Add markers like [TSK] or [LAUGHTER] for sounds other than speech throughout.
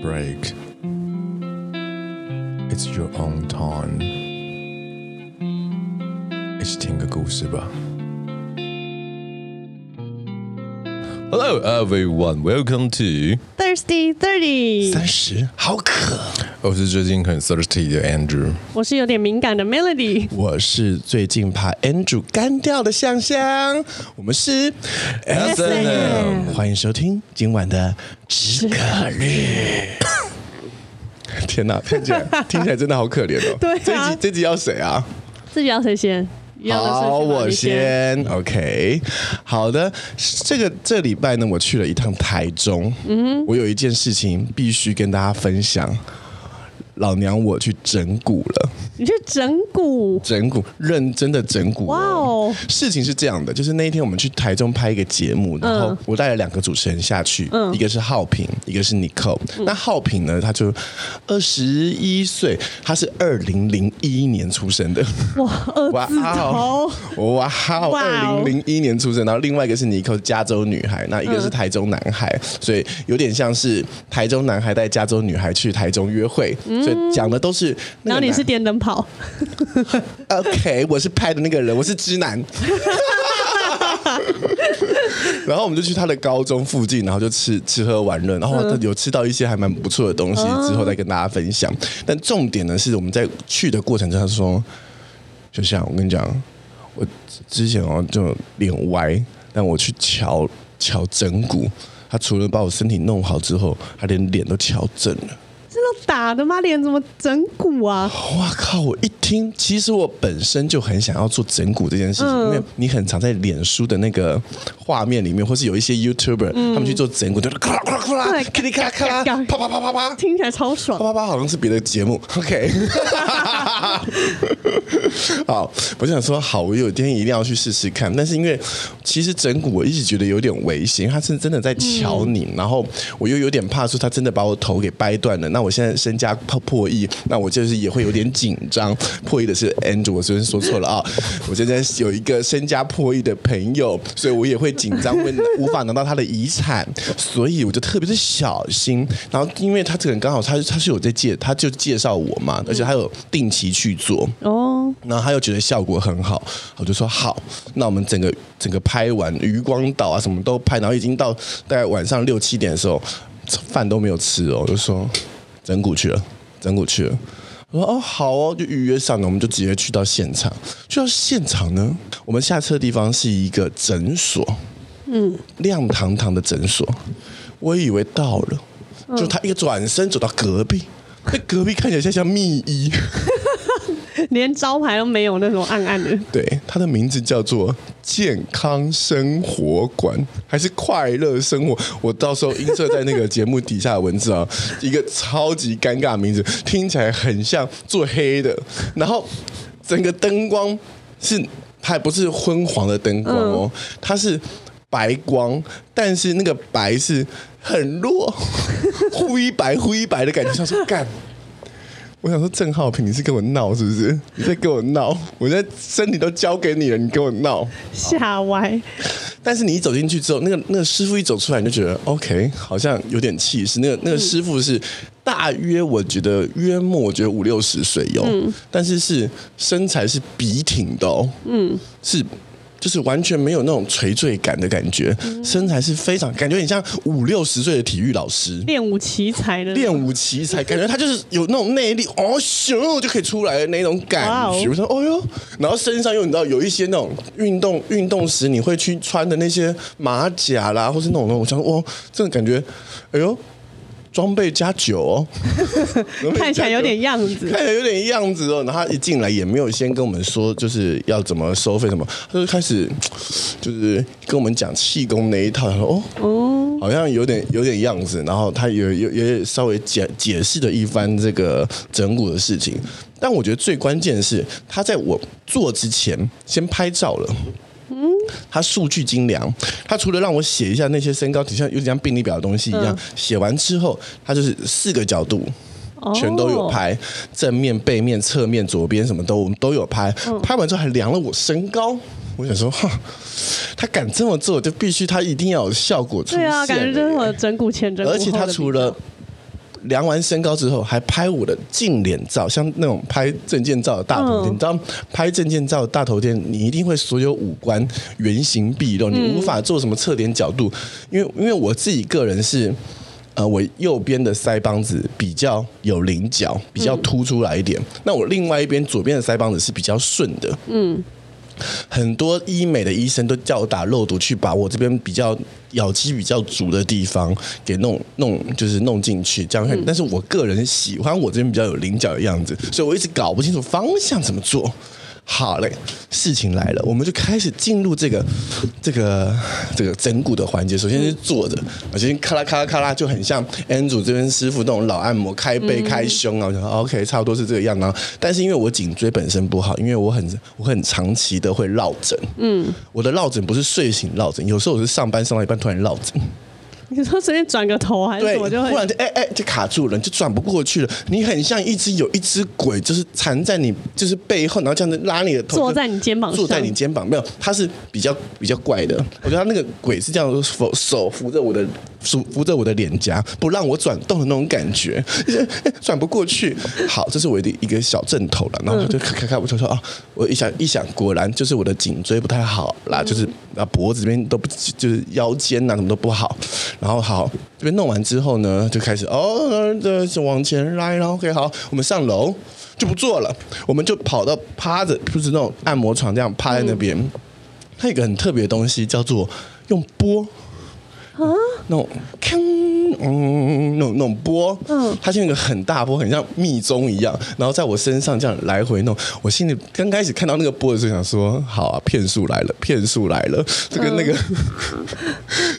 break. It's your own time. 一起听个故事吧。Hello everyone, welcome to Thirsty Thirty。三十好渴。 我是最近很 thirsty 的 Andrew。我是有点敏感的 Melody。我是最近怕 Andrew 干掉的香香。我们是 S&M。欢迎收听今晚的止渴日。[LAUGHS] 天哪，听起来 [LAUGHS] 听起来真的好可怜哦。对啊。这集这集要谁啊？这集要谁先？好，我先。OK，好的。这个这礼拜呢，我去了一趟台中。嗯，我有一件事情必须跟大家分享。老娘我去整蛊了。你去整蛊？整蛊，认真的整蛊。哇哦！事情是这样的，就是那一天我们去台中拍一个节目，然后我带了两个主持人下去，嗯、一个是浩平，一个是 Nicole。嗯、那浩平呢，他就二十一岁，他是二零零一年出生的。哇，二字头！哇，二零零一年出生，然后另外一个是 Nicole，加州女孩，那一个是台中男孩，嗯、所以有点像是台中男孩带加州女孩去台中约会。嗯所以讲的都是，然后你是电灯泡，[LAUGHS] OK，我是拍的那个人，我是直男，[LAUGHS] 然后我们就去他的高中附近，然后就吃吃喝玩乐，然后有吃到一些还蛮不错的东西，之后再跟大家分享。但重点呢是我们在去的过程中，他说，就像我跟你讲，我之前哦就脸歪，但我去瞧瞧整骨，他除了把我身体弄好之后，他连脸都瞧正了。打的吗？脸怎么整蛊啊？哇靠！我一听，其实我本身就很想要做整蛊这件事情，嗯、因为你很常在脸书的那个画面里面，或是有一些 YouTuber、嗯、他们去做整蛊，就是咔啦咔啦咔啦，咔哩咔啦咔啦，啪啪啪啪啪，听起来超爽。啪啪啪好像是别的节目。OK，[LAUGHS] 好，我想说，好，我有一天一定要去试试看。但是因为其实整蛊我一直觉得有点危险，他是真的在瞧你，嗯、然后我又有点怕说他真的把我头给掰断了。那我现在。身家破破亿，那我就是也会有点紧张。破亿的是 Andrew，我昨天说错了啊！[LAUGHS] 我现在有一个身家破亿的朋友，所以我也会紧张，会无法拿到他的遗产，所以我就特别的小心。然后，因为他这个人刚好他他是有在介，他就介绍我嘛，而且他有定期去做哦。然后他又觉得效果很好，我就说好，那我们整个整个拍完余光岛啊，什么都拍，然后已经到大概晚上六七点的时候，饭都没有吃哦，我就说。整骨去了，整骨去了。我说哦，好哦，就预约上了，我们就直接去到现场。去到现场呢，我们下车的地方是一个诊所，嗯，亮堂堂的诊所。我以为到了，就他一个转身走到隔壁，那隔壁看起来像像密医。[LAUGHS] 连招牌都没有，那种暗暗的。对，它的名字叫做健康生活馆，还是快乐生活？我到时候映射在那个节目底下的文字啊，[LAUGHS] 一个超级尴尬的名字，听起来很像做黑的。然后整个灯光是，它还不是昏黄的灯光哦，它是白光，但是那个白是很弱，[LAUGHS] 灰白灰白的感觉，像是干。我想说，郑浩平，你是跟我闹是不是？你在跟我闹？我现在身体都交给你了，你跟我闹？吓歪！但是你一走进去之后，那个那个师傅一走出来，你就觉得 OK，好像有点气势。那个那个师傅是大约，我觉得约莫，我觉得五六十岁有，嗯、但是是身材是笔挺的哦，嗯，是。就是完全没有那种垂坠感的感觉，嗯、身材是非常感觉很像五六十岁的体育老师，练武奇才的，练武奇才，感觉他就是有那种内力，哦咻就可以出来的那种感觉。我说哦哟，然后身上又你知道有一些那种运动运动时你会去穿的那些马甲啦，或是那种那种，我想说哦，这种感觉，哎呦。装备加酒哦，[LAUGHS] 看起来有点样子，看起来有点样子哦。然后他一进来也没有先跟我们说，就是要怎么收费什么，他就开始 [TSK] 就是跟我们讲气功那一套。他说哦，哦，好像有点有点样子。然后他也有也稍微解解释了一番这个整蛊的事情。但我觉得最关键的是，他在我做之前先拍照了。嗯，他数据精良，他除了让我写一下那些身高，底下有点像病历表的东西一样，写、嗯、完之后，他就是四个角度，全都有拍，哦、正面、背面、侧面、左边什么都都有拍。嗯、拍完之后还量了我身高，我想说，哈，他敢这么做，就必须他一定要有效果出现。对啊，感觉真的整骨前整骨，而且他除了量完身高之后，还拍我的近脸照，像那种拍证件照的大头贴。嗯、你知道，拍证件照的大头贴，你一定会所有五官原形毕露，你无法做什么侧脸角度。嗯、因为，因为我自己个人是，呃，我右边的腮帮子比较有棱角，比较凸出来一点。嗯、那我另外一边左边的腮帮子是比较顺的。嗯。很多医美的医生都叫我打肉毒，去把我这边比较咬肌比较足的地方给弄弄，就是弄进去，这样看。但是我个人喜欢我这边比较有棱角的样子，所以我一直搞不清楚方向怎么做。好嘞，事情来了，我们就开始进入这个这个这个整骨的环节。首先是坐着，我先咔啦咔啦咔啦，就很像 Andrew 这边师傅那种老按摩，开背开胸啊。我想说 OK，差不多是这个样。啊，但是因为我颈椎本身不好，因为我很我很长期的会落枕。嗯，我的落枕不是睡醒落枕，有时候我是上班上到一半突然落枕。你说随便转个头还是什么就会，突然就哎哎就卡住了，就转不过去了。你很像一只有一只鬼，就是缠在你就是背后，然后这样子拉你的头，坐在你肩膀上，坐在你肩膀没有，它是比较比较怪的。我觉得他那个鬼是这样手手扶着我的扶扶着我的脸颊，不让我转动的那种感觉，转不过去。好，这是我的一个小阵头了。然后就咔咔咔，我就说啊，我一想一想，果然就是我的颈椎不太好啦，就是啊脖子这边都不就是腰间呐什么都不好。然后好，这边弄完之后呢，就开始哦，这就往前来，然后 OK，好，我们上楼就不做了，我们就跑到趴着，就是那种按摩床这样趴在那边。嗯、它有一个很特别的东西，叫做用波。啊，那种锵，嗯，那种那种波，嗯，它像一个很大波，很像密宗一样，然后在我身上这样来回弄。我心里刚开始看到那个波的时候，想说：好啊，骗术来了，骗术来了，这跟那个，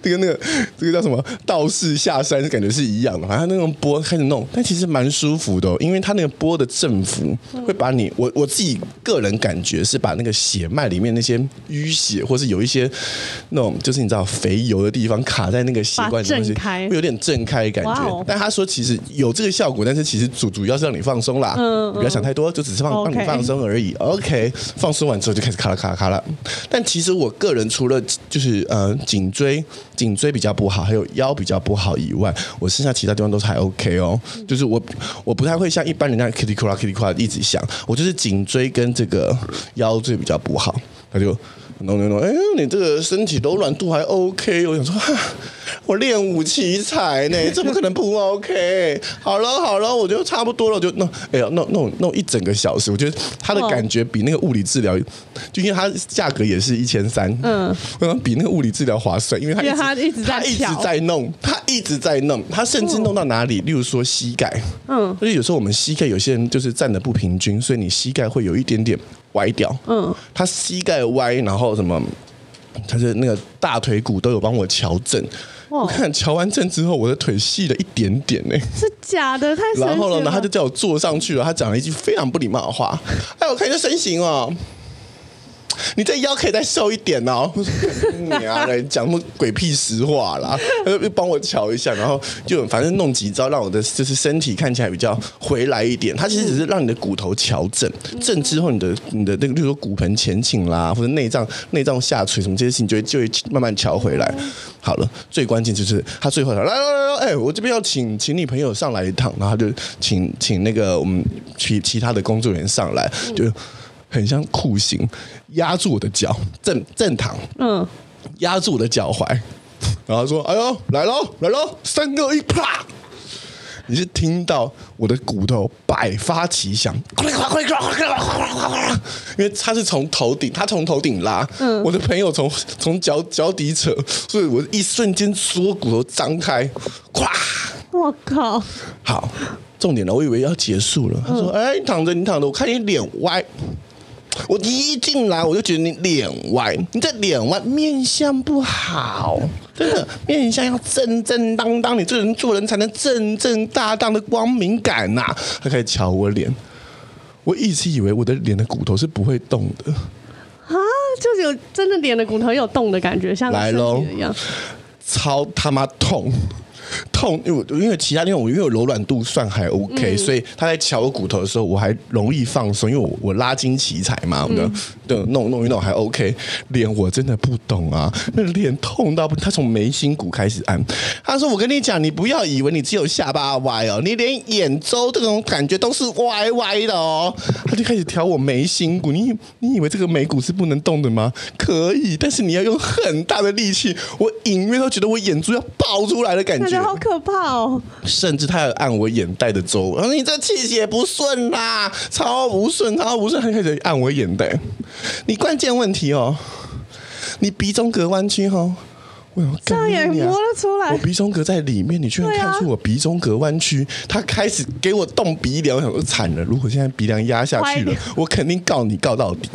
这跟那个，这个叫什么道士下山，感觉是一样的。好像那种波开始弄，但其实蛮舒服的，因为它那个波的振幅会把你，我我自己个人感觉是把那个血脉里面那些淤血，或是有一些那种就是你知道肥油的地方卡。在那个习惯东西会有点震开感觉，但他说其实有这个效果，但是其实主主要是让你放松啦，嗯不要想太多，就只是放让你放松而已。OK，放松完之后就开始咔啦咔啦咔啦。但其实我个人除了就是呃颈椎颈椎比较不好，还有腰比较不好以外，我剩下其他地方都是还 OK 哦。就是我我不太会像一般人那样 kitty 哭啦 kitty 哭啦一直想，我就是颈椎跟这个腰椎比较不好，他就。no no no，哎，你这个身体柔软度还 OK，我想说，哈，我练武奇才呢，[LAUGHS] 怎么可能不 OK？好了好了，我就差不多了，就弄，哎呀，弄弄弄一整个小时，我觉得他的感觉比那个物理治疗，就因为它价格也是一千三，嗯，比那个物理治疗划算，因为他一直他一直在弄，他一直在弄，他甚至弄到哪里？例如说膝盖，嗯，所以有时候我们膝盖有些人就是站的不平均，所以你膝盖会有一点点。歪掉，嗯，他膝盖歪，然后什么，他是那个大腿骨都有帮我矫正。哇我看矫完正之后，我的腿细了一点点呢，是假的，太然后了。然后呢，他就叫我坐上去了，他讲了一句非常不礼貌的话，哎，我看你的身形哦。你这腰可以再瘦一点哦！你啊，来讲什么鬼屁实话啦！他就帮我瞧一下，然后就反正弄几招，让我的就是身体看起来比较回来一点。它其实只是让你的骨头调整，正之后你的你的那个，比如说骨盆前倾啦，或者内脏内脏下垂什么这些事情，就会就会慢慢调回来。好了，最关键就是他最后来来来来，哎，我这边要请请你朋友上来一趟，然后他就请请那个我们其其他的工作人员上来，就。很像酷刑，压住我的脚，正正躺，嗯，压住我的脚踝，然后说：“哎呦，来喽，来喽，三二一，啪！”你是听到我的骨头百发齐响，因为他是从头顶，他从头顶拉，嗯，我的朋友从从脚脚底扯，所以我一瞬间所有骨头张开，咵！我靠！好，重点了，我以为要结束了。他说：“哎，你躺着，你躺着，我看你脸歪。”我一进来我就觉得你脸歪，你这脸歪，面相不好，真的面相要正正当当，你这人做人才能正正大当的光明感呐、啊。他开始瞧我脸，我一直以为我的脸的骨头是不会动的啊，就是有真的脸的骨头有动的感觉，像来喽一样，超他妈痛。痛，因为因为其他地方我因为我柔软度算还 OK，、嗯、所以他在敲我骨头的时候我还容易放松，因为我我拉筋奇才嘛，我的对弄弄一弄还 OK。脸我真的不懂啊，那脸痛到不，他从眉心骨开始按，他说我跟你讲，你不要以为你只有下巴歪哦，你连眼周这种感觉都是歪歪的哦。他就开始调我眉心骨，你你以为这个眉骨是不能动的吗？可以，但是你要用很大的力气，我隐约都觉得我眼珠要爆出来的，感觉好可怕哦。甚至他要按我眼袋的周，然后你这气血不顺啦，超不顺，超不顺，还开始按我眼袋。你关键问题哦，你鼻中隔弯曲哦。我这样也摸得出来，我鼻中隔在里面，你居然看出我鼻中隔弯曲？他开始给我动鼻梁，我想说惨了，如果现在鼻梁压下去了，我肯定告你告到底，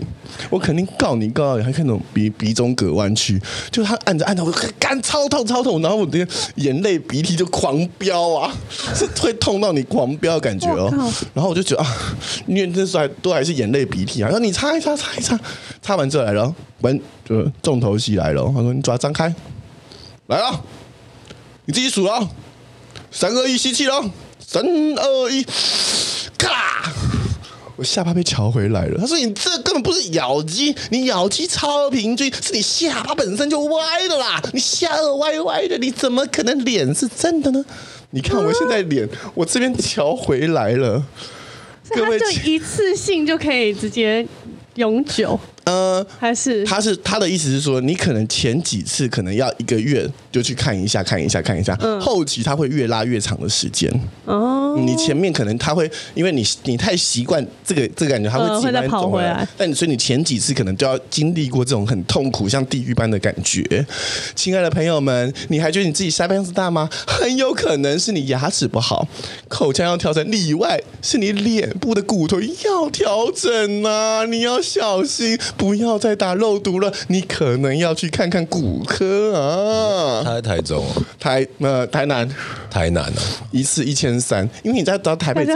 我肯定告你告到底。还看那种鼻鼻中隔弯曲，就他按着按着，我干超痛超痛，然后我的眼泪鼻涕就狂飙啊，是会痛到你狂飙的感觉哦。然后我就觉得啊，因为那时候还都还是眼泪鼻涕啊，然后你擦一擦擦一擦，擦完之后来了，完就重头戏来了。他说你嘴巴张开。来了，你自己数了，三二一，吸气喽！三二一，咔！我下巴被乔回来了。他说：“你这根本不是咬肌，你咬肌超平均，是你下巴本身就歪的啦！你下颚歪歪的，你怎么可能脸是正的呢？你看我现在脸，我这边调回来了。各位，就一次性就可以直接永久。”呃，还是？他是他的意思是说，你可能前几次可能要一个月就去看一下，看一下，看一下，嗯，后期他会越拉越长的时间。哦，你前面可能他会因为你你太习惯这个这个感觉，他会自己慢慢走回来。但所以你前几次可能都要经历过这种很痛苦，像地狱般的感觉。亲爱的朋友们，你还觉得你自己下巴样子大吗？很有可能是你牙齿不好，口腔要调整，里外是你脸部的骨头要调整啊，你要小心。不要再打肉毒了，你可能要去看看骨科啊。他在台中，台呃台南，台南啊，一次一千三，因为你在到台北整，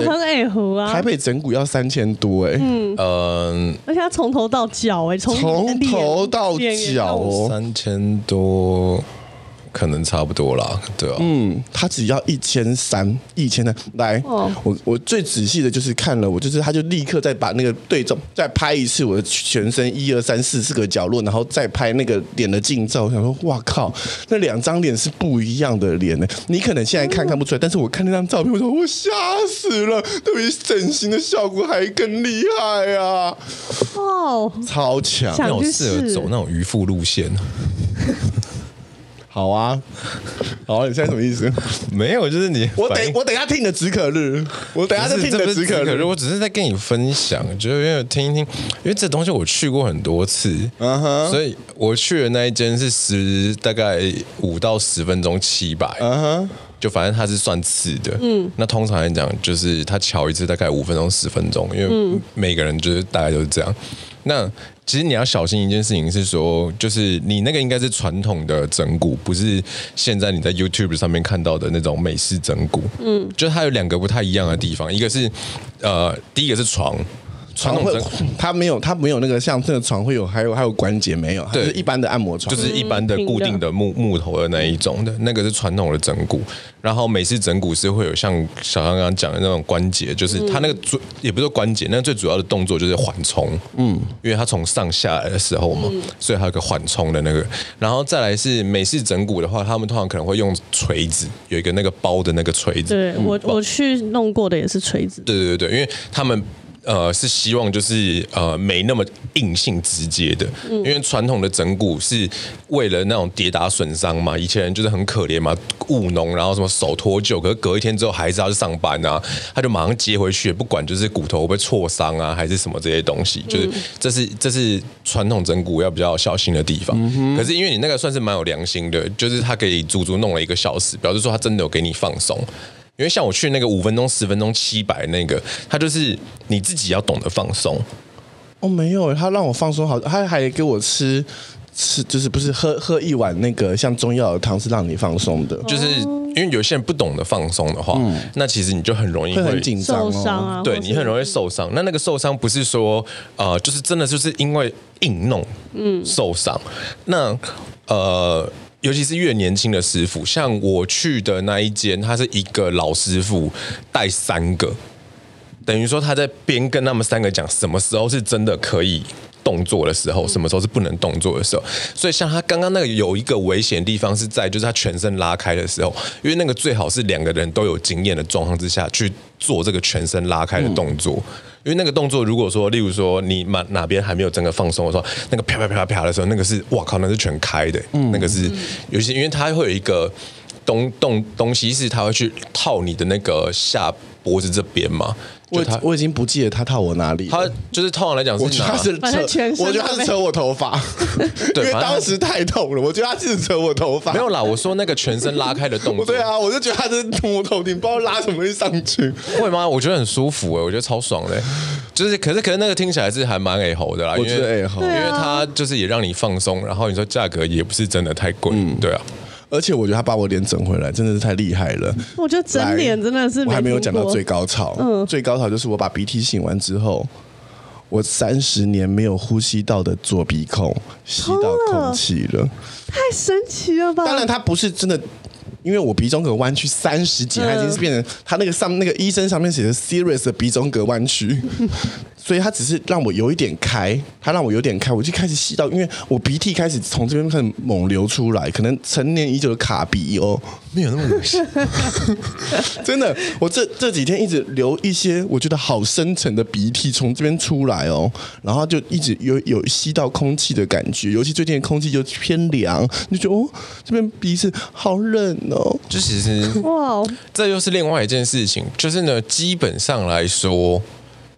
啊、台北整骨要三千多哎、欸，嗯，呃、而且他从头到脚哎、欸，从头到脚哦，三千多。可能差不多啦，对啊。嗯，他只要一千三，一千三。来，哦、我我最仔细的就是看了，我就是他就立刻再把那个对照，再拍一次我的全身一二三四四个角落，然后再拍那个脸的近照。我想说，哇靠，那两张脸是不一样的脸呢。你可能现在看看不出来，但是我看那张照片，我说我吓死了，对比整形的效果还更厉害啊！哦，超强，那种适合走那种渔夫路线。[LAUGHS] 好啊，好啊，你现在什么意思？[LAUGHS] 没有，就是你我等我等一下听你的止渴日，我等一下再听你的止渴日。我只是在跟你分享，就是因为听一听，因为这东西我去过很多次，嗯哼，所以我去的那一间是十大概五到十分钟七百，嗯哼，就反正它是算次的，嗯，那通常来讲就是他瞧一次大概五分钟十分钟，因为每个人就是大概都是这样，那。其实你要小心一件事情是说，就是你那个应该是传统的整骨，不是现在你在 YouTube 上面看到的那种美式整骨。嗯，就是它有两个不太一样的地方，一个是呃，第一个是床。传统的它没有，它没有那个像这个床会有，还有还有关节没有，它是一般的按摩床，就是一般的固定的木木头的那一种的，那个是传统的整骨。然后美式整骨是会有像小刚刚讲的那种关节，就是它那个最也不是关节，那最主要的动作就是缓冲，嗯，因为它从上下来的时候嘛，所以它有个缓冲的那个。然后再来是美式整骨的话，他们通常可能会用锤子，有一个那个包的那个锤子。对我我去弄过的也是锤子。对对对对，因为他们。呃，是希望就是呃没那么硬性直接的，因为传统的整骨是为了那种跌打损伤嘛，以前人就是很可怜嘛，务农，然后什么手脱臼，可是隔一天之后还是要去上班啊，他就马上接回去，不管就是骨头会不会挫伤啊，还是什么这些东西，就是这是这是传统整骨要比较小心的地方。可是因为你那个算是蛮有良心的，就是他给足足弄了一个小时，表示说他真的有给你放松。因为像我去那个五分钟、十分钟、七百那个，他就是你自己要懂得放松。哦，没有，他让我放松好，他还给我吃吃，就是不是喝喝一碗那个像中药的汤，是让你放松的。就是因为有些人不懂得放松的话，嗯、那其实你就很容易会，会很紧张、哦，受伤啊。对，你很容易受伤。那那个受伤不是说呃，就是真的就是因为硬弄，嗯，受伤。那呃。尤其是越年轻的师傅，像我去的那一间，他是一个老师傅带三个，等于说他在边跟他们三个讲什么时候是真的可以。动作的时候，什么时候是不能动作的时候？所以像他刚刚那个有一个危险的地方是在，就是他全身拉开的时候，因为那个最好是两个人都有经验的状况之下去做这个全身拉开的动作。因为那个动作，如果说例如说你哪哪边还没有整个放松的时候，那个啪啪啪啪的时候，那个是哇靠，那是全开的，那个是尤其因为它会有一个东东东西是它会去套你的那个下脖子这边嘛。我我已经不记得他套我哪里，他就是通常来讲是，我觉得他是扯，我觉得他是扯我头发，[LAUGHS] 因为当时太痛了，我觉得他是扯我头发。没有啦，我说那个全身拉开的动作。[LAUGHS] 对啊，我就觉得他是摸我头顶，不知道拉什么会上去。会吗？我觉得很舒服哎，我觉得超爽的。就是，可是可是那个听起来是还蛮哎吼的啦，我觉得哎吼，因为他就是也让你放松，然后你说价格也不是真的太贵，嗯，对啊。而且我觉得他把我脸整回来真的是太厉害了。我觉得整脸真的是，我还没有讲到最高潮。嗯，最高潮就是我把鼻涕擤完之后，我三十年没有呼吸到的左鼻孔吸到空气了，太神奇了吧！当然，他不是真的。因为我鼻中隔弯曲三十几，它已经是变成它那个上那个医生上面写的 serious 的鼻中隔弯曲，[LAUGHS] 所以它只是让我有一点开，它让我有点开，我就开始吸到，因为我鼻涕开始从这边开始猛流出来，可能成年已久的卡鼻哦，没有那么恶心，[LAUGHS] 真的，我这这几天一直流一些我觉得好深沉的鼻涕从这边出来哦，然后就一直有有吸到空气的感觉，尤其最近的空气就偏凉，你就觉得哦这边鼻子好冷哦。就其实哇，这又是另外一件事情。就是呢，基本上来说，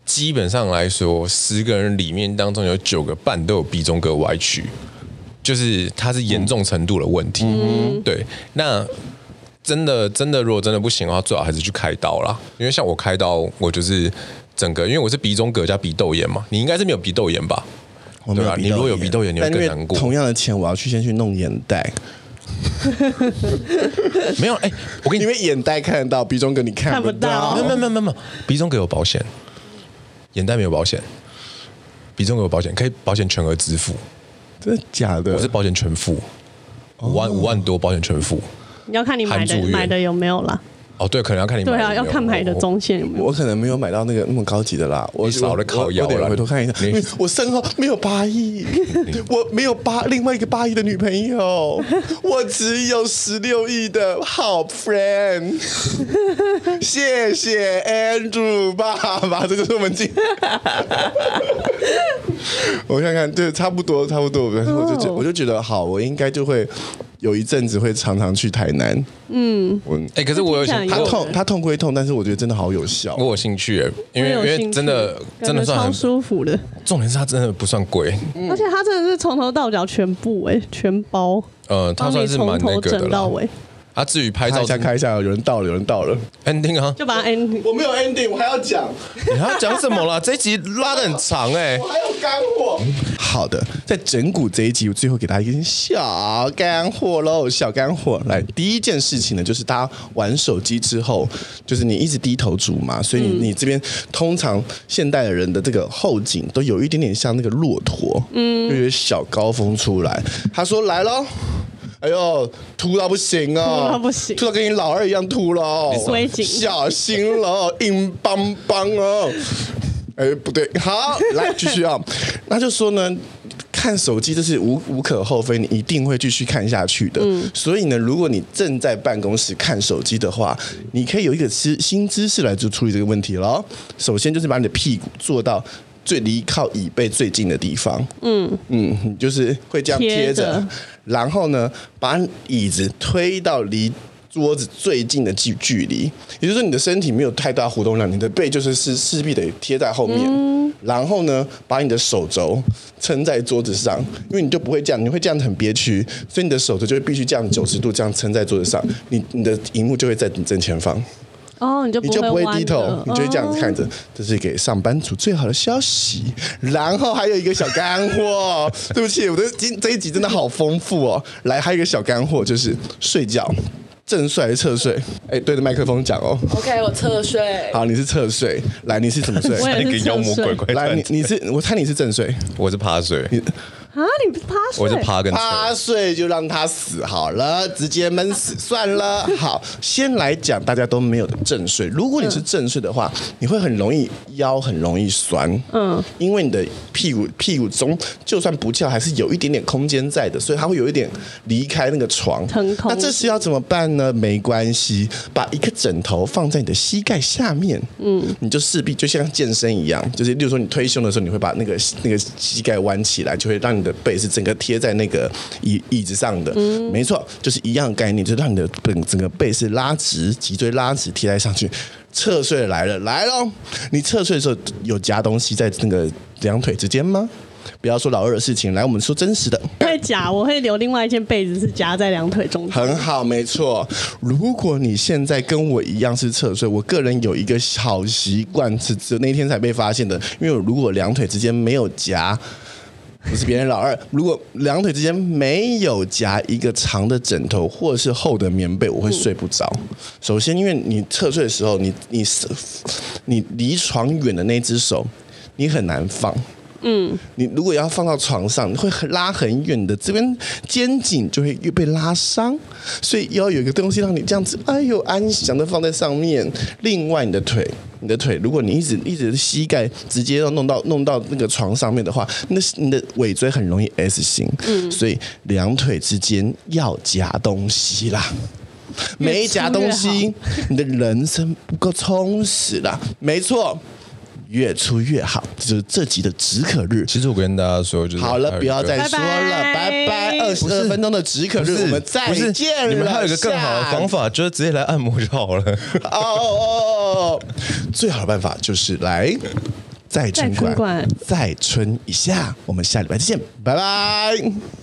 基本上来说，十个人里面当中有九个半都有鼻中隔歪曲，就是它是严重程度的问题。嗯，对。那真的真的，如果真的不行的话，最好还是去开刀啦。因为像我开刀，我就是整个，因为我是鼻中隔加鼻窦炎嘛。你应该是没有鼻窦炎吧？我没有。你如果有鼻窦炎，你会更难过。同样的钱，我要去先去弄眼袋。[LAUGHS] 没有哎、欸，我跟你，因为眼袋看得到，鼻中隔你看不到。看不到。没有没有没有没有，鼻中隔有保险，眼袋没有保险。鼻中隔有保险，可以保险全额支付。真的假的？我是保险全付，五万五万多保险全付。你要看你买的买的有没有啦。哦，对，可能要看你对啊，要看买的中线有没有。我可能没有买到那个那么高级的啦。我少了烤腰了，回头看一下。我身后没有八亿，[LAUGHS] 我没有八另外一个八亿的女朋友，[LAUGHS] 我只有十六亿的好 friend。[LAUGHS] 谢谢 Andrew 爸爸，这就是我们今。我看看，对，差不多，差不多。我就觉，我就觉得好，我应该就会。有一阵子会常常去台南，嗯，我哎、欸，可是我有兴趣，他痛，他痛归痛，但是我觉得真的好有效，我有兴趣，因为因为真的真的算很超舒服的，重点是它真的不算贵，嗯、而且它真的是从头到脚全部哎、欸，全包，呃，它算是蛮那个的了。啊，至于拍照，开一下，开一下，有人到了，有人到了，ending 啊，就把它 ending。我没有 ending，我还要讲，你还要讲什么了？这一集拉的很长哎、欸，我还有干货。好的，在整蛊这一集，我最后给大家一点小干货喽，小干货。来，第一件事情呢，就是大家玩手机之后，就是你一直低头族嘛，所以你你这边通常现代的人的这个后颈都有一点点像那个骆驼，嗯，就有小高峰出来。他说来喽。哎呦，秃到不行啊！秃到不行，秃到跟你老二一样秃了哦，小心了，硬邦邦哦。哎，不对，好，[LAUGHS] 来继续啊。那就说呢，看手机这是无无可厚非，你一定会继续看下去的。嗯，所以呢，如果你正在办公室看手机的话，你可以有一个姿新姿势来就处理这个问题了。首先就是把你的屁股坐到。最离靠椅背最近的地方，嗯。嗯，就是会这样贴着，然后呢，把椅子推到离桌子最近的距距离，也就是说你的身体没有太大活动量，你的背就是是势必得贴在后面，嗯、然后呢，把你的手肘撑在桌子上，因为你就不会这样，你会这样很憋屈，所以你的手肘就会必须这样九十度这样撑在桌子上，你你的荧幕就会在你正前方。哦，你就你就不会低头，你就会这样子看着，这是给上班族最好的消息。然后还有一个小干货，对不起，我的今这一集真的好丰富哦。来，还有一个小干货，就是睡觉，正睡还是侧睡？哎，对着麦克风讲哦。OK，我侧睡。好，你是侧睡。来，你是怎么睡？我也是侧睡。妖魔鬼怪。来，你你是我猜你是正睡，我是趴睡。啊，你不是趴睡？我是趴跟趴睡就让他死好了，直接闷死算了。[LAUGHS] 好，先来讲大家都没有的正睡。如果你是正睡的话，你会很容易腰很容易酸，嗯，因为你的屁股屁股中就算不翘，还是有一点点空间在的，所以它会有一点离开那个床。那这时要怎么办呢？没关系，把一个枕头放在你的膝盖下面，嗯，你就势必就像健身一样，就是例如说你推胸的时候，你会把那个那个膝盖弯起来，就会让你的背是整个贴在那个椅椅子上的，嗯，没错，就是一样概念，就是让你的整整个背是拉直，脊椎拉直贴在上去。侧睡来了，来喽！你侧睡的时候有夹东西在那个两腿之间吗？不要说老二的事情，来，我们说真实的。会夹，我会留另外一件被子是夹在两腿中间。很好，没错。如果你现在跟我一样是侧睡，我个人有一个好习惯，是只有那天才被发现的。因为我如果两腿之间没有夹。不是别人老二，如果两腿之间没有夹一个长的枕头或者是厚的棉被，我会睡不着。首先，因为你侧睡的时候，你你是你离床远的那只手，你很难放。嗯，你如果要放到床上，你会很拉很远的，这边肩颈就会又被拉伤，所以要有一个东西让你这样子，哎呦，安详的放在上面。另外，你的腿，你的腿，如果你一直一直膝盖直接要弄到弄到那个床上面的话，那你的尾椎很容易 S 型。嗯，所以两腿之间要夹东西啦，没夹东西，你的人生不够充实啦。没错。越出越好，就是这集的止渴日。其实我跟大家说，就是好了，不要再说了，拜拜。二十二分钟的止渴日，我们再见。你们还有一个更好的方法，就是直接来按摩就好了。哦哦哦，最好的办法就是来再春馆，再春一下。我们下礼拜再见，拜拜。